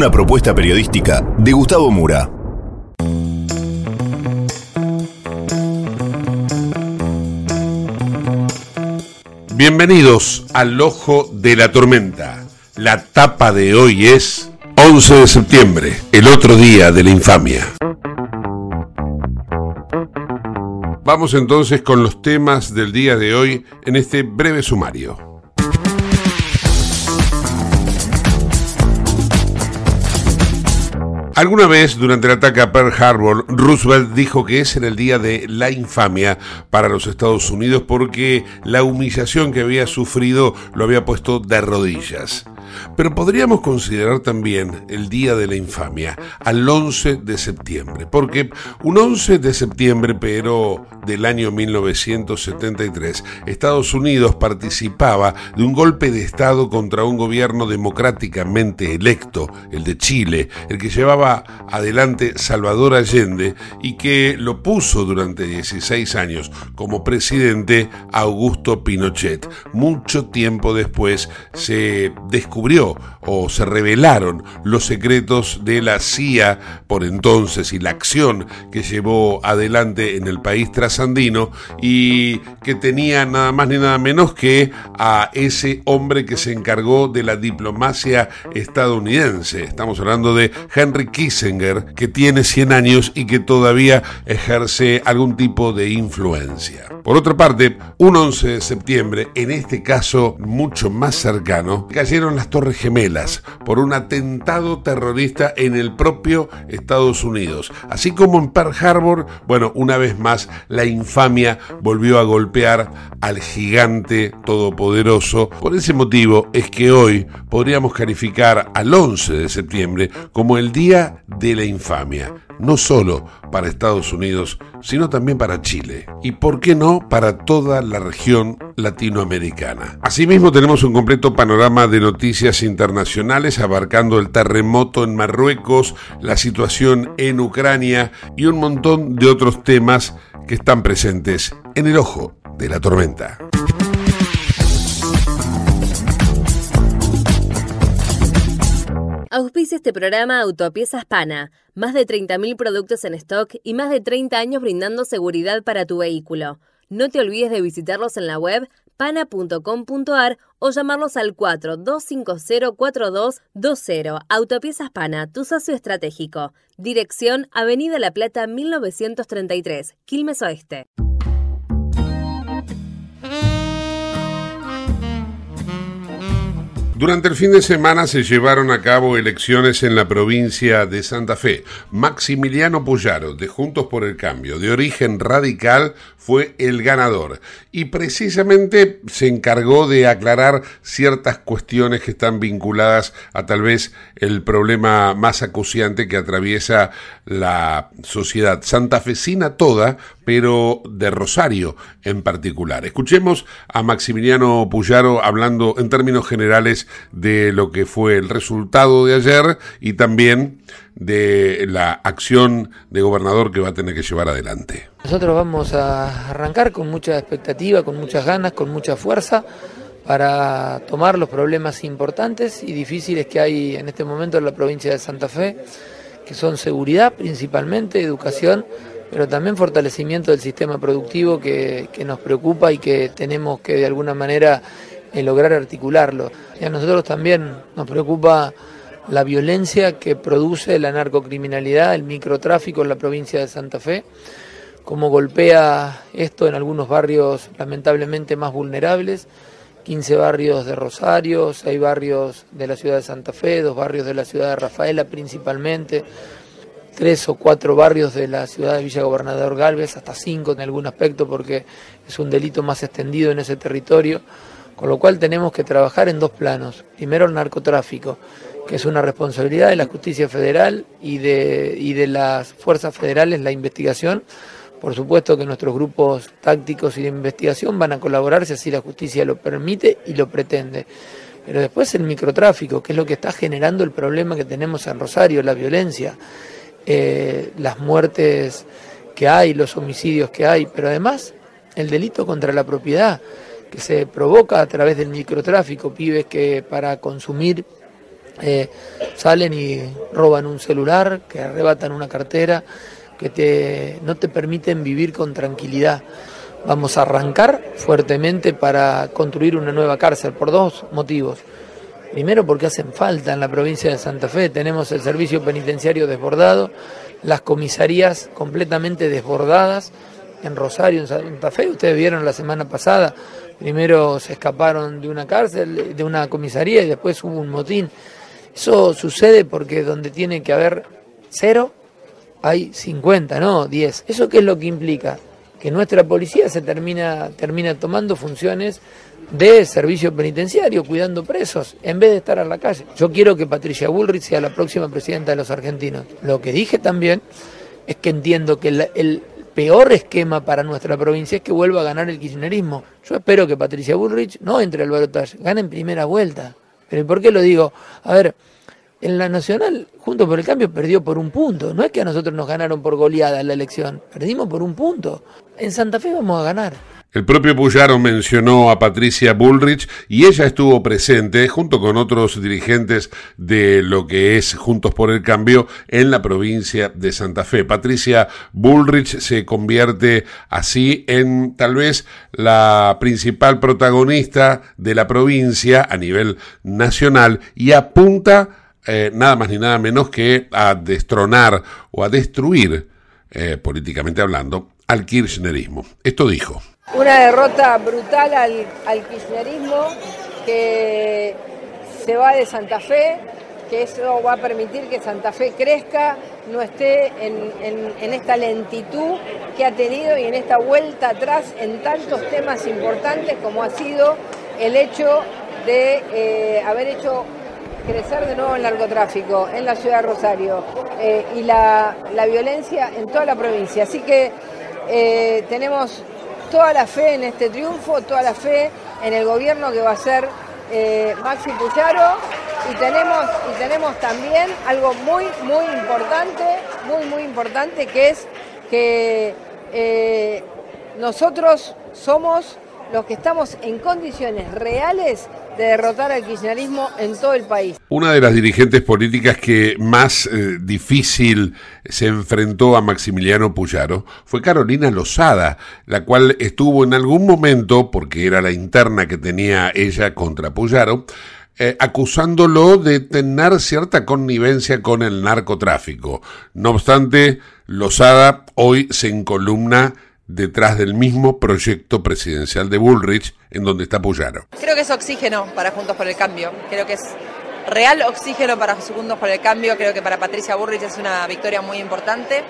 Una propuesta periodística de Gustavo Mura. Bienvenidos al Ojo de la Tormenta. La tapa de hoy es 11 de septiembre, el otro día de la infamia. Vamos entonces con los temas del día de hoy en este breve sumario. Alguna vez durante el ataque a Pearl Harbor, Roosevelt dijo que ese era el día de la infamia para los Estados Unidos porque la humillación que había sufrido lo había puesto de rodillas. Pero podríamos considerar también el Día de la Infamia, al 11 de septiembre, porque un 11 de septiembre, pero del año 1973, Estados Unidos participaba de un golpe de Estado contra un gobierno democráticamente electo, el de Chile, el que llevaba adelante Salvador Allende y que lo puso durante 16 años como presidente Augusto Pinochet. Mucho tiempo después se descubrió o se revelaron los secretos de la CIA por entonces y la acción que llevó adelante en el país trasandino y que tenía nada más ni nada menos que a ese hombre que se encargó de la diplomacia estadounidense. Estamos hablando de Henry Kissinger, que tiene 100 años y que todavía ejerce algún tipo de influencia. Por otra parte, un 11 de septiembre, en este caso mucho más cercano, cayeron las Torres Gemelas por un atentado terrorista en el propio Estados Unidos. Así como en Pearl Harbor, bueno, una vez más la infamia volvió a golpear al gigante todopoderoso. Por ese motivo es que hoy podríamos calificar al 11 de septiembre como el Día de la Infamia no solo para Estados Unidos, sino también para Chile. Y por qué no para toda la región latinoamericana. Asimismo tenemos un completo panorama de noticias internacionales abarcando el terremoto en Marruecos, la situación en Ucrania y un montón de otros temas que están presentes en el ojo de la tormenta. Auspicia este programa Autopiezas Pana. Más de 30.000 productos en stock y más de 30 años brindando seguridad para tu vehículo. No te olvides de visitarlos en la web pana.com.ar o llamarlos al 42504220. Autopiezas Pana, tu socio estratégico. Dirección Avenida La Plata 1933, Quilmes Oeste. Durante el fin de semana se llevaron a cabo elecciones en la provincia de Santa Fe. Maximiliano Puyaro, de Juntos por el Cambio, de origen radical, fue el ganador. Y precisamente se encargó de aclarar ciertas cuestiones que están vinculadas a tal vez el problema más acuciante que atraviesa la sociedad santafesina toda, de Rosario en particular. Escuchemos a Maximiliano Puyaro hablando en términos generales de lo que fue el resultado de ayer y también de la acción de gobernador que va a tener que llevar adelante. Nosotros vamos a arrancar con mucha expectativa, con muchas ganas, con mucha fuerza para tomar los problemas importantes y difíciles que hay en este momento en la provincia de Santa Fe, que son seguridad principalmente, educación, pero también fortalecimiento del sistema productivo que, nos preocupa y que tenemos que de alguna manera eh, lograr articularlo. Y a nosotros también nos preocupa la violencia que produce la narcocriminalidad, el microtráfico en la provincia de Santa Fe, cómo golpea esto en algunos barrios lamentablemente más vulnerables 15 barrios de Rosario, 6 barrios de la ciudad de Santa Fe, dos barrios de la ciudad de Rafaela principalmente, tres o cuatro barrios de la ciudad de Villa Gobernador Galvez, hasta cinco en algún aspecto porque es un delito más extendido en ese territorio, con lo cual tenemos que trabajar en dos planos. Primero el narcotráfico, que es una responsabilidad de la justicia federal y de, y de las fuerzas federales, la investigación, por supuesto que nuestros grupos tácticos y de investigación van a colaborar si así la justicia lo permite y lo pretende. Pero después el microtráfico, que es lo que está generando el problema que tenemos en Rosario, la violencia, eh, las muertes que hay, los homicidios que hay, pero además el delito contra la propiedad que se provoca a través del microtráfico, pibes que para consumir eh, salen y roban un celular, que arrebatan una cartera, que te, no te permiten vivir con tranquilidad. Vamos a arrancar fuertemente para construir una nueva cárcel por dos motivos. Primero porque hacen falta en la provincia de Santa Fe, tenemos el servicio penitenciario desbordado, las comisarías completamente desbordadas en Rosario, en Santa Fe, ustedes vieron la semana pasada, primero se escaparon de una cárcel, de una comisaría y después hubo un motín. Eso sucede porque donde tiene que haber cero, hay 50, no 10. ¿Eso qué es lo que implica? Que nuestra policía se termina, termina tomando funciones de servicio penitenciario, cuidando presos, en vez de estar en la calle. Yo quiero que Patricia Bullrich sea la próxima presidenta de los argentinos. Lo que dije también es que entiendo que el, el peor esquema para nuestra provincia es que vuelva a ganar el kirchnerismo. Yo espero que Patricia Bullrich no entre al balotaje, gane en primera vuelta. Pero ¿por qué lo digo? A ver, en la Nacional, junto por el Cambio, perdió por un punto. No es que a nosotros nos ganaron por goleada en la elección, perdimos por un punto. En Santa Fe vamos a ganar. El propio Puyaro mencionó a Patricia Bullrich y ella estuvo presente junto con otros dirigentes de lo que es Juntos por el Cambio en la provincia de Santa Fe. Patricia Bullrich se convierte así en tal vez la principal protagonista de la provincia a nivel nacional y apunta eh, nada más ni nada menos que a destronar o a destruir, eh, políticamente hablando, al kirchnerismo. Esto dijo. Una derrota brutal al, kirchnerismo que se va de Santa Fe, que eso va a permitir que Santa Fe crezca, no esté en, esta lentitud que ha tenido y en esta vuelta atrás en tantos temas importantes como ha sido el hecho de eh, haber hecho crecer de nuevo el narcotráfico en la ciudad de Rosario eh, y la, violencia en toda la provincia. Así que eh, tenemos toda la fe en este triunfo, toda la fe en el gobierno que va a ser eh, Maxi Pucharo y tenemos, y tenemos también algo muy, muy importante, muy, muy importante, que es que nosotros somos los que estamos en condiciones reales de derrotar al kirchnerismo en todo el país. Una de las dirigentes políticas que más eh, difícil se enfrentó a Maximiliano Puyaro fue Carolina Lozada, la cual estuvo en algún momento, porque era la interna que tenía ella contra Puyaro, eh, acusándolo de tener cierta connivencia con el narcotráfico. No obstante, Lozada hoy se encolumna detrás del mismo proyecto presidencial de Bullrich, en donde está Puyaro. Creo que es oxígeno para Juntos por el Cambio. Creo que es real oxígeno para Juntos por el Cambio. Creo que para Patricia Bullrich es una victoria muy importante.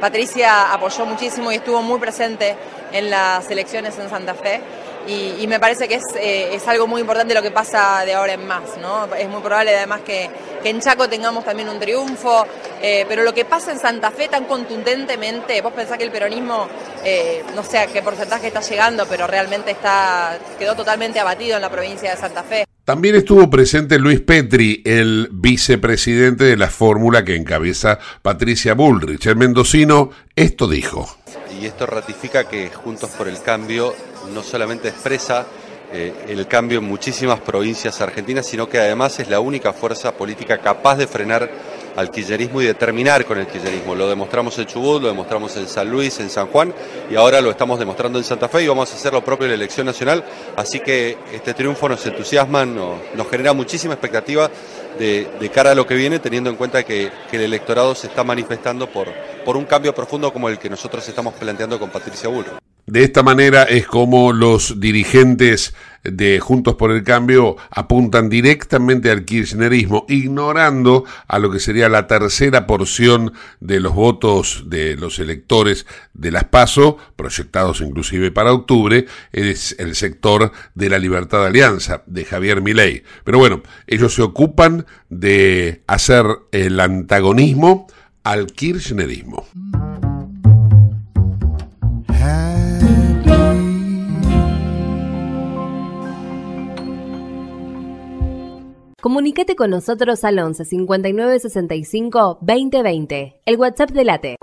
Patricia apoyó muchísimo y estuvo muy presente en las elecciones en Santa Fe. Y, me parece que eh, es, algo muy importante lo que pasa de ahora en más. ¿no? Es muy probable además que, en Chaco tengamos también un triunfo, eh, pero lo que pasa en Santa Fe tan contundentemente, vos pensás que el peronismo eh, no sé a qué porcentaje está llegando, pero realmente está, quedó totalmente abatido en la provincia de Santa Fe. También estuvo presente Luis Petri, el vicepresidente de la fórmula que encabeza Patricia Bullrich. El mendocino esto dijo. Y esto ratifica que Juntos por el Cambio no solamente expresa eh, el cambio en muchísimas provincias argentinas, sino que además es la única fuerza política capaz de frenar al kirchnerismo y de terminar con el kirchnerismo. Lo demostramos en Chubut, lo demostramos en San Luis, en San Juan y ahora lo estamos demostrando en Santa Fe y vamos a hacer lo propio en la elección nacional. Así que este triunfo nos entusiasma, nos, nos genera muchísima expectativa de, cara a lo que viene, teniendo en cuenta que, el electorado se está manifestando por, por un cambio profundo como el que nosotros estamos planteando con Patricia Bull. De esta manera es como los dirigentes de Juntos por el Cambio apuntan directamente al kirchnerismo, ignorando a lo que sería la tercera porción de los votos de los electores de las PASO, proyectados inclusive para octubre, es el sector de la Libertad de Alianza, de Javier Milei. Pero bueno, ellos se ocupan de hacer el antagonismo al kirchnerismo. Comunícate con nosotros al 11 59 65 2020, el WhatsApp de Late.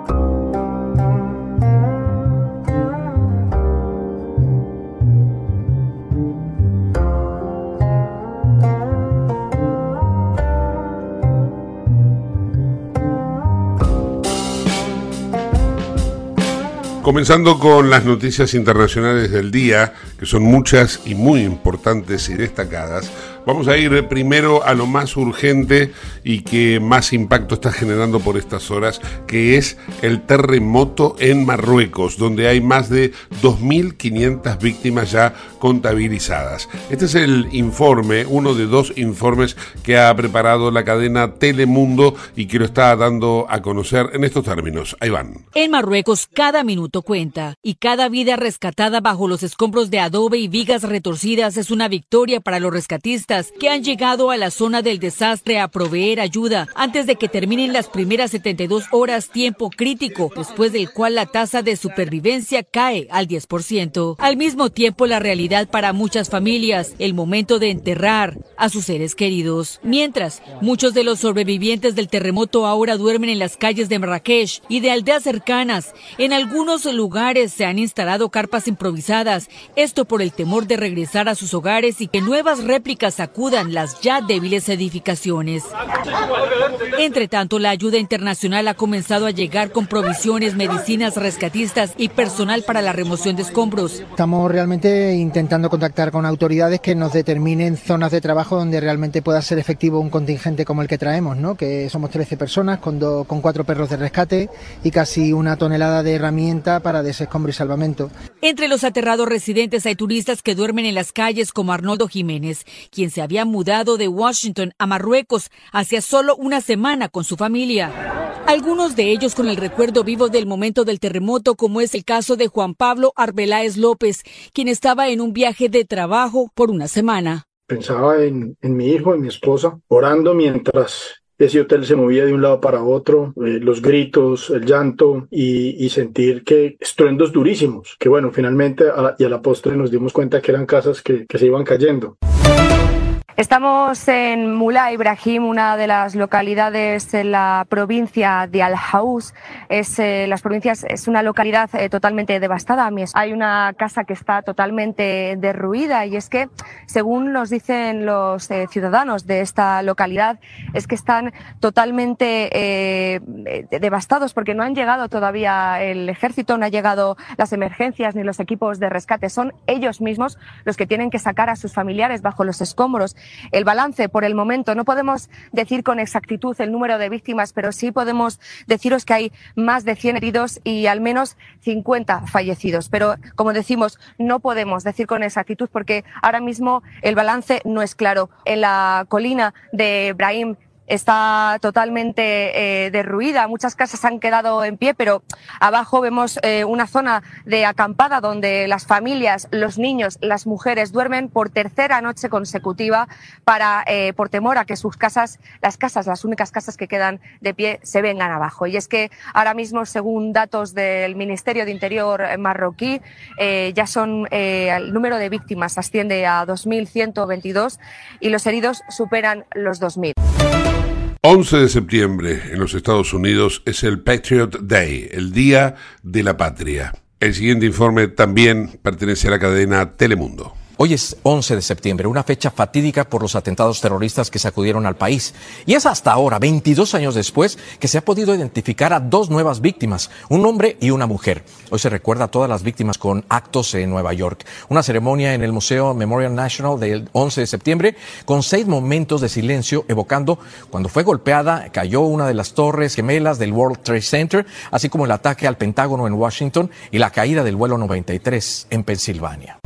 Comenzando con las noticias internacionales del día, que son muchas y muy importantes y destacadas, vamos a ir primero a lo más urgente y que más impacto está generando por estas horas, que es el terremoto en Marruecos, donde hay más de 2.500 víctimas ya contabilizadas. Este es el informe, uno de dos informes que ha preparado la cadena Telemundo y que lo está dando a conocer en estos términos. Ahí van. En Marruecos, cada minuto cuenta y cada vida rescatada bajo los escombros de adobe y vigas retorcidas es una victoria para los rescatistas que han llegado a la zona del desastre a proveer ayuda antes de que terminen las primeras 72 horas tiempo crítico, después del cual la tasa de supervivencia cae al 10%. Al mismo tiempo, la realidad para muchas familias, el momento de enterrar a sus seres queridos. Mientras, muchos de los sobrevivientes del terremoto ahora duermen en las calles de Marrakech y de aldeas cercanas. En algunos lugares se han instalado carpas improvisadas, esto por el temor de regresar a sus hogares y que nuevas réplicas sacudan las ya débiles edificaciones. Entre tanto, la ayuda internacional ha comenzado a llegar con provisiones, medicinas, rescatistas y personal para la remoción de escombros. Estamos realmente intentando contactar con autoridades que nos determinen zonas de trabajo donde realmente pueda ser efectivo un contingente como el que traemos, ¿no? que somos 13 personas con, do, con cuatro perros de rescate y casi una tonelada de herramienta para desescombro y salvamento. Entre los aterrados residentes hay turistas que duermen en las calles como Arnoldo Jiménez, quien se había mudado de Washington a Marruecos hacía solo una semana con su familia. Algunos de ellos con el recuerdo vivo del momento del terremoto, como es el caso de Juan Pablo Arbeláez López, quien estaba en un viaje de trabajo por una semana. Pensaba en, en mi hijo, en mi esposa, orando mientras ese hotel se movía de un lado para otro, eh, los gritos, el llanto y, y, sentir que estruendos durísimos, que bueno, finalmente a y a la postre nos dimos cuenta que eran casas que, que se iban cayendo. Estamos en Mulá Ibrahim, una de las localidades en la provincia de Al Haus. Es, eh, las provincias, es una localidad eh, totalmente devastada. Hay una casa que está totalmente derruida y es que, según nos dicen los eh, ciudadanos de esta localidad, es que están totalmente devastados porque no han llegado todavía el ejército, no han llegado las emergencias ni los equipos de rescate. Son ellos mismos los que tienen que sacar a sus familiares bajo los escombros el balance por el momento. No podemos decir con exactitud el número de víctimas, pero sí podemos deciros que hay más de 100 heridos y al menos 50 fallecidos. Pero, como decimos, no podemos decir con exactitud porque ahora mismo el balance no es claro. En la colina de Brahim está totalmente eh, derruida. Muchas casas han quedado en pie, pero abajo vemos eh, una zona de acampada donde las familias, los niños, las mujeres duermen por tercera noche consecutiva para, eh, por temor a que sus casas, las casas, las únicas casas que quedan de pie, se vengan abajo. Y es que ahora mismo, según datos del Ministerio de Interior marroquí, ya son el número de víctimas asciende a 2.122 y los heridos superan los 2.000. 11 de septiembre en los Estados Unidos es el Patriot Day, el Día de la Patria. El siguiente informe también pertenece a la cadena Telemundo. Hoy es 11 de septiembre, una fecha fatídica por los atentados terroristas que sacudieron al país. Y es hasta ahora, 22 años después, que se ha podido identificar a dos nuevas víctimas, un hombre y una mujer. Hoy se recuerda a todas las víctimas con actos en Nueva York. Una ceremonia en el Museo Memorial National del 11 de septiembre con seis momentos de silencio evocando cuando fue golpeada, cayó una de las torres gemelas del World Trade Center, así como el ataque al Pentágono en Washington y la caída del vuelo 93 en Pensilvania.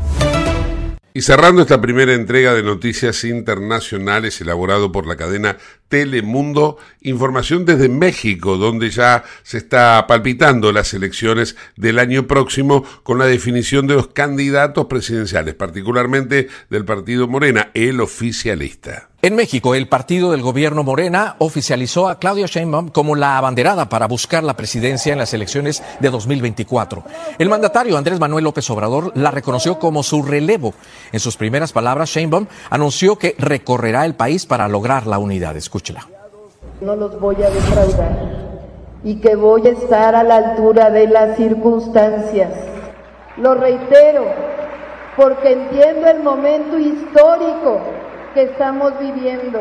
Y cerrando esta primera entrega de noticias internacionales elaborado por la cadena Telemundo, información desde México, donde ya se está palpitando las elecciones del año próximo con la definición de los candidatos presidenciales, particularmente del partido Morena, el oficialista. En México, el partido del gobierno Morena oficializó a Claudia Sheinbaum como la abanderada para buscar la presidencia en las elecciones de 2024. El mandatario Andrés Manuel López Obrador la reconoció como su relevo. En sus primeras palabras, Sheinbaum anunció que recorrerá el país para lograr la unidad. Escúchela. No los voy a defraudar y que voy a estar a la altura de las circunstancias. Lo reitero, porque entiendo el momento histórico que estamos viviendo.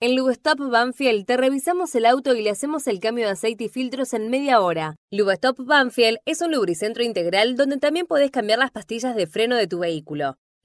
En Lubestop Banfield te revisamos el auto y le hacemos el cambio de aceite y filtros en media hora. Lubestop Banfield es un lubricentro integral donde también podés cambiar las pastillas de freno de tu vehículo.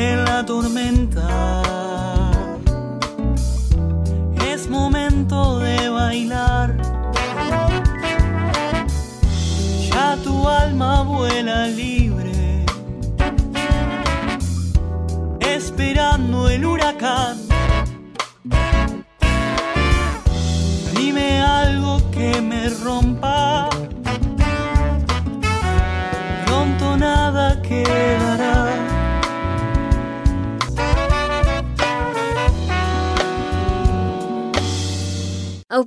la tormenta es momento de bailar. Ya tu alma vuela libre, Oh,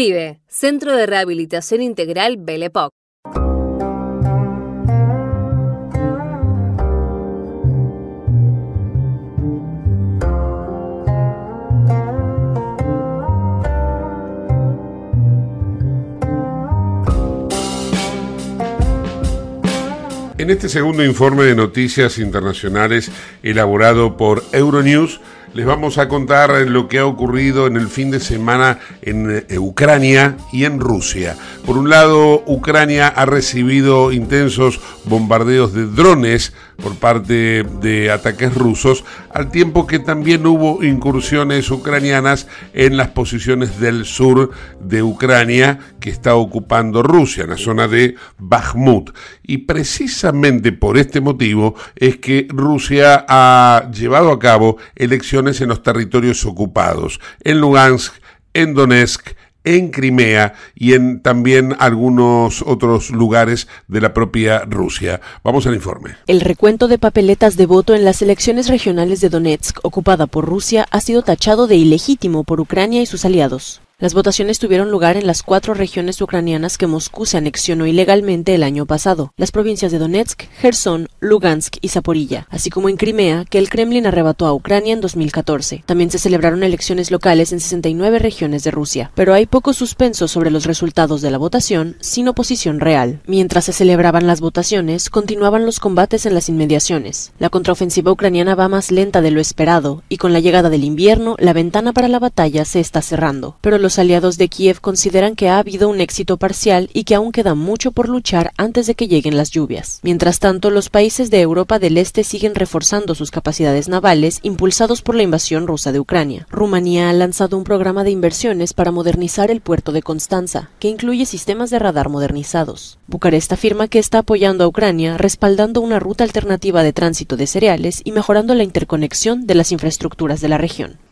Centro de Rehabilitación Integral Belepoc. En este segundo informe de noticias internacionales elaborado por Euronews, les vamos a contar lo que ha ocurrido en el fin de semana en eh, Ucrania y en Rusia. Por un lado, Ucrania ha recibido intensos bombardeos de drones por parte de ataques rusos, al tiempo que también hubo incursiones ucranianas en las posiciones del sur de Ucrania que está ocupando Rusia, en la zona de Bakhmut. Y precisamente por este motivo es que Rusia ha llevado a cabo elecciones en los territorios ocupados, en Lugansk, en Donetsk, en Crimea y en también algunos otros lugares de la propia Rusia. Vamos al informe. El recuento de papeletas de voto en las elecciones regionales de Donetsk, ocupada por Rusia, ha sido tachado de ilegítimo por Ucrania y sus aliados. Las votaciones tuvieron lugar en las cuatro regiones ucranianas que Moscú se anexionó ilegalmente el año pasado, las provincias de Donetsk, Gerson, Lugansk y Zaporilla, así como en Crimea, que el Kremlin arrebató a Ucrania en 2014. También se celebraron elecciones locales en 69 regiones de Rusia, pero hay poco suspenso sobre los resultados de la votación, sin oposición real. Mientras se celebraban las votaciones, continuaban los combates en las inmediaciones. La contraofensiva ucraniana va más lenta de lo esperado, y con la llegada del invierno, la ventana para la batalla se está cerrando, pero los Los aliados de Kiev consideran que ha habido un éxito parcial y que aún queda mucho por luchar antes de que lleguen las lluvias. Mientras tanto, los países de Europa del Este siguen reforzando sus capacidades navales impulsados por la invasión rusa de Ucrania. Rumanía ha lanzado un programa de inversiones para modernizar el puerto de Constanza, que incluye sistemas de radar modernizados. Bucarest afirma que está apoyando a Ucrania, respaldando una ruta alternativa de tránsito de cereales y mejorando la interconexión de las infraestructuras de la región.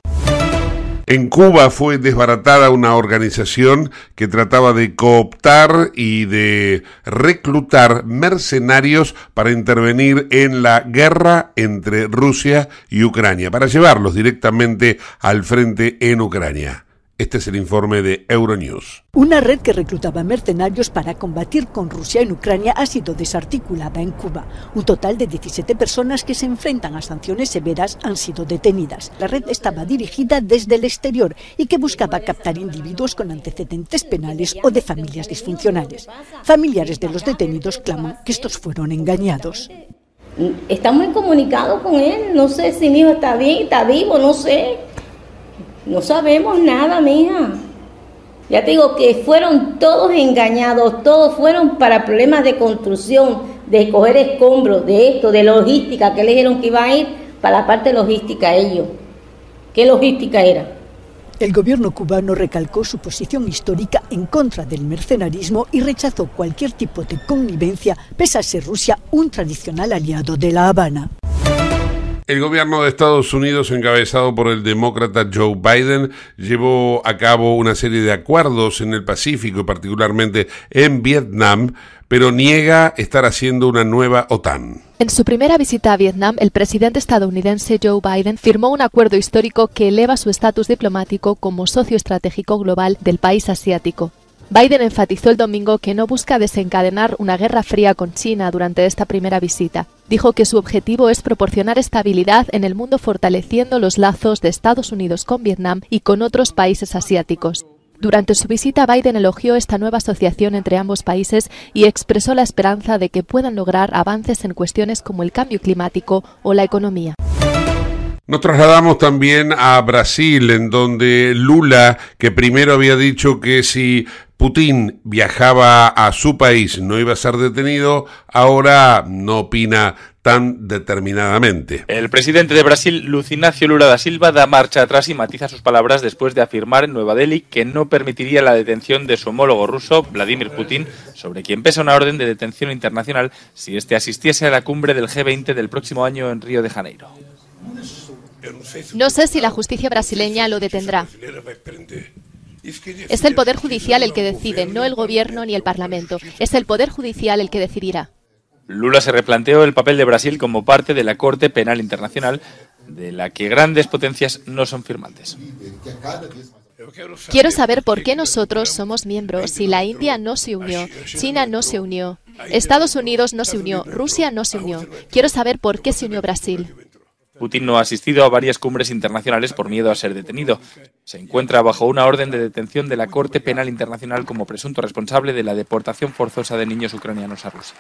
En Cuba fue desbaratada una organización que trataba de cooptar y de reclutar mercenarios para intervenir en la guerra entre Rusia y Ucrania, para llevarlos directamente al frente en Ucrania. Este es el informe de Euronews. Una red que reclutaba mercenarios para combatir con Rusia en Ucrania ha sido desarticulada en Cuba. Un total de 17 personas que se enfrentan a sanciones severas han sido detenidas. La red estaba dirigida desde el exterior y que buscaba captar individuos con antecedentes penales o de familias disfuncionales. Familiares de los detenidos claman que estos fueron engañados. Estamos en comunicado con él. No sé si mi hijo está bien, está vivo, no sé. No sabemos nada, mija. Ya te digo que fueron todos engañados, todos fueron para problemas de construcción, de coger escombros, de esto, de logística, que le dijeron que iba a ir para la parte logística ellos. ¿Qué logística era? El gobierno cubano recalcó su posición histórica en contra del mercenarismo y rechazó cualquier tipo de connivencia, pese a ser Rusia un tradicional aliado de La Habana. El gobierno de Estados Unidos, encabezado por el demócrata Joe Biden, llevó a cabo una serie de acuerdos en el Pacífico particularmente en Vietnam, pero niega estar haciendo una nueva OTAN. En su primera visita a Vietnam, el presidente estadounidense Joe Biden firmó un acuerdo histórico que eleva su estatus diplomático como socio estratégico global del país asiático. Biden enfatizó el domingo que no busca desencadenar una guerra fría con China durante esta primera visita. Dijo que su objetivo es proporcionar estabilidad en el mundo fortaleciendo los lazos de Estados Unidos con Vietnam y con otros países asiáticos. Durante su visita, Biden elogió esta nueva asociación entre ambos países y expresó la esperanza de que puedan lograr avances en cuestiones como el cambio climático o la economía. Nos trasladamos también a Brasil, en donde Lula, que primero había dicho que si Putin viajaba a su país no iba a ser detenido, ahora no opina tan determinadamente. El presidente de Brasil, Lucinacio Lula da Silva, da marcha atrás y matiza sus palabras después de afirmar en Nueva Delhi que no permitiría la detención de su homólogo ruso, Vladimir Putin, sobre quien pesa una orden de detención internacional si éste asistiese a la cumbre del G20 del próximo año en Río de Janeiro. No sé si la justicia brasileña lo detendrá. Es el Poder Judicial el que decide, no el Gobierno ni el Parlamento. Es el Poder Judicial el que decidirá. Lula se replanteó el papel de Brasil como parte de la Corte Penal Internacional, de la que grandes potencias no son firmantes. Quiero saber por qué nosotros somos miembros si la India no se unió, China no se unió, Estados Unidos no se unió, Rusia no se unió. Quiero saber por qué se unió Brasil. Putin no ha asistido a varias cumbres internacionales por miedo a ser detenido. Se encuentra bajo una orden de detención de la Corte Penal Internacional como presunto responsable de la deportación forzosa de niños ucranianos a Rusia.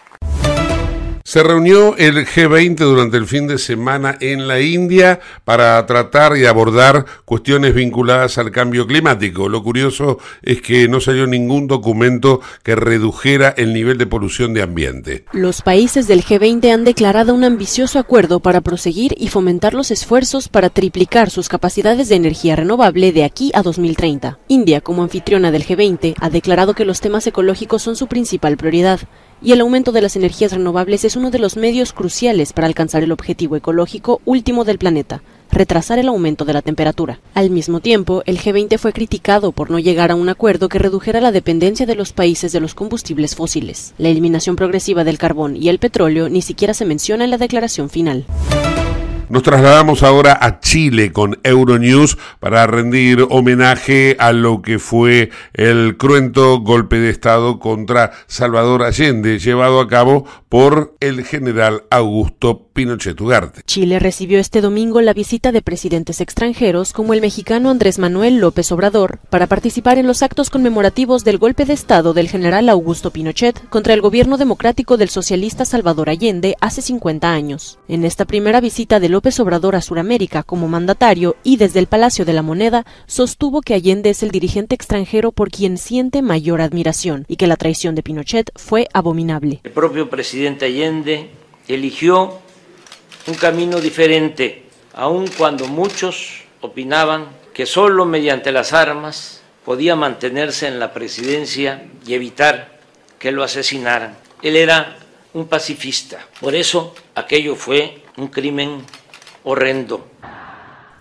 Se reunió el G20 durante el fin de semana en la India para tratar y abordar cuestiones vinculadas al cambio climático. Lo curioso es que no salió ningún documento que redujera el nivel de polución de ambiente. Los países del G20 han declarado un ambicioso acuerdo para proseguir y fomentar los esfuerzos para triplicar sus capacidades de energía renovable de aquí a 2030. India, como anfitriona del G20, ha declarado que los temas ecológicos son su principal prioridad y el aumento de las energías renovables es uno de los medios cruciales para alcanzar el objetivo ecológico último del planeta, retrasar el aumento de la temperatura. Al mismo tiempo, el G20 fue criticado por no llegar a un acuerdo que redujera la dependencia de los países de los combustibles fósiles. La eliminación progresiva del carbón y el petróleo ni siquiera se menciona en la declaración final. Nos trasladamos ahora a Chile con Euronews para rendir homenaje a lo que fue el cruento golpe de Estado contra Salvador Allende, llevado a cabo por el general Augusto Pinochet Ugarte. Chile recibió este domingo la visita de presidentes extranjeros como el mexicano Andrés Manuel López Obrador para participar en los actos conmemorativos del golpe de Estado del general Augusto Pinochet contra el gobierno democrático del socialista Salvador Allende hace 50 años. En esta primera visita de López Obrador a Suramérica como mandatario y desde el Palacio de la Moneda sostuvo que Allende es el dirigente extranjero por quien siente mayor admiración y que la traición de Pinochet fue abominable. El propio presidente Allende eligió un camino diferente, aun cuando muchos opinaban que solo mediante las armas podía mantenerse en la presidencia y evitar que lo asesinaran. Él era un pacifista. Por eso aquello fue un crimen horrendo.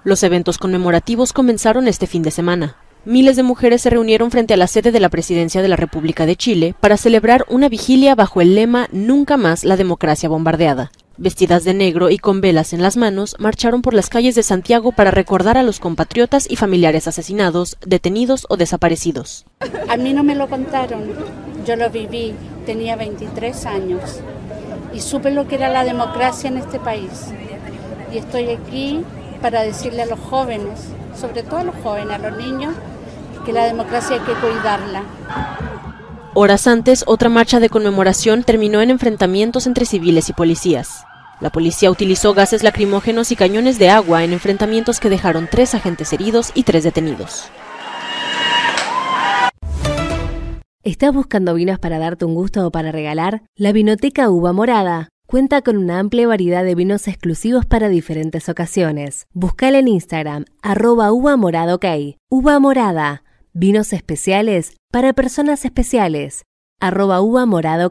Los eventos conmemorativos comenzaron este fin de semana. Miles de mujeres se reunieron frente a la sede de la Presidencia de la República de Chile para celebrar una vigilia bajo el lema Nunca más la democracia bombardeada. Vestidas de negro y con velas en las manos, marcharon por las calles de Santiago para recordar a los compatriotas y familiares asesinados, detenidos o desaparecidos. A mí no me lo contaron, yo lo viví, tenía 23 años y supe lo que era la democracia en este país. Y estoy aquí para decirle a los jóvenes, sobre todo a los jóvenes, a los niños, que la democracia hay que cuidarla. Horas antes, otra marcha de conmemoración terminó en enfrentamientos entre civiles y policías. La policía utilizó gases lacrimógenos y cañones de agua en enfrentamientos que dejaron tres agentes heridos y tres detenidos. ¿Estás buscando vinos para darte un gusto o para regalar? La Vinoteca Uva Morada cuenta con una amplia variedad de vinos exclusivos para diferentes ocasiones. Buscala en Instagram, arroba uva morada. Uva morada, vinos especiales para personas especiales, arroba uva morada.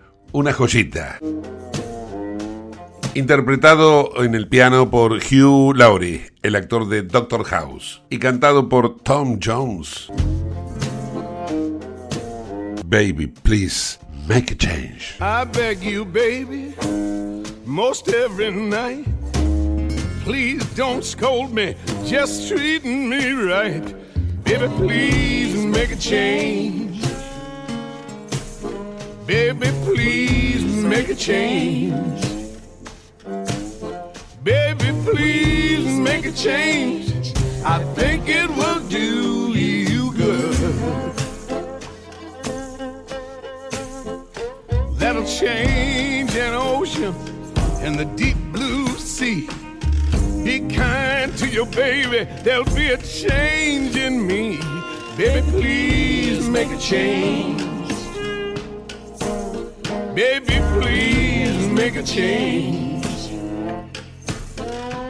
una joyita. Interpretado en el piano por Hugh Laurie, el actor de Doctor House, y cantado por Tom Jones. Baby, please make a change. I beg you, baby, most every night. Please don't scold me, just treating me right. Baby, please make a change. Baby, please make a change. Baby, please make a change. I think it will do you good. That'll change an ocean and the deep blue sea. Be kind to your baby, there'll be a change in me. Baby, please make a change. Baby, please make a change.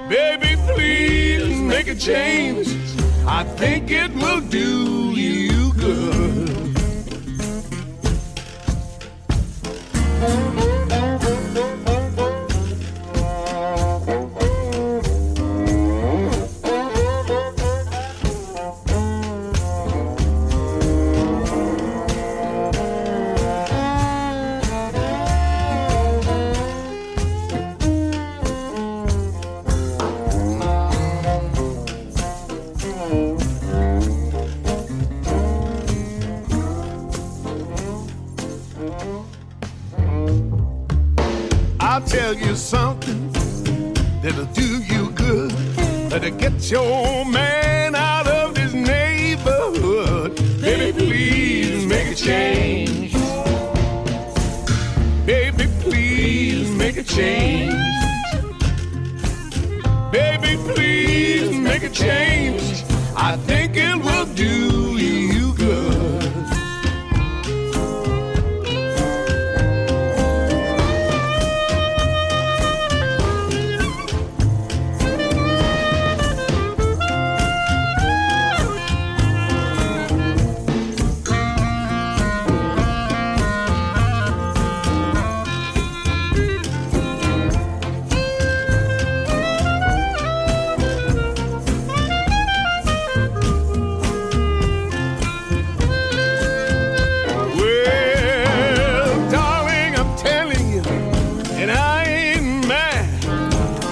Baby, please make a change. I think it will do you good. I'll tell you something that'll do you good. That'll get your man out of his neighborhood. Baby, please make a change. Baby, please make a change. Baby, please make a change. I think it will do you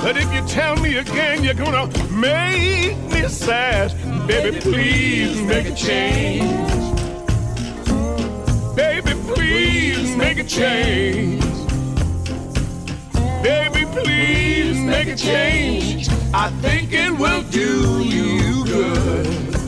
But if you tell me again, you're gonna make me sad. Baby, please make a change. Baby, please make a change. Baby, please make a change. I think it will do you good.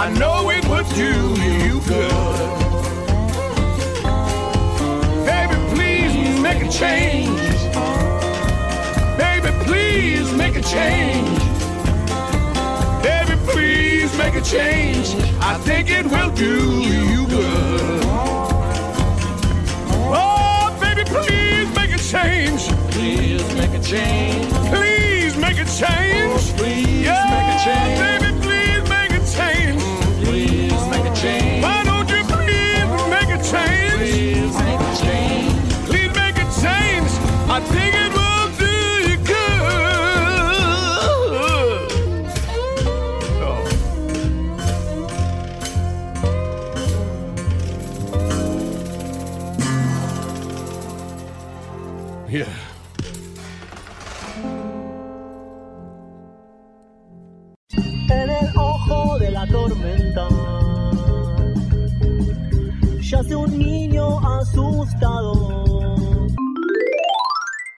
I know it would do you good. Baby, please make a change. Baby, please make a change. Baby, please make a change. I think it will do you good. Oh, baby, please make a change. Please make a change. Please make a change. please make a change. Baby, En el ojo de la tormenta. Yace un niño asustado.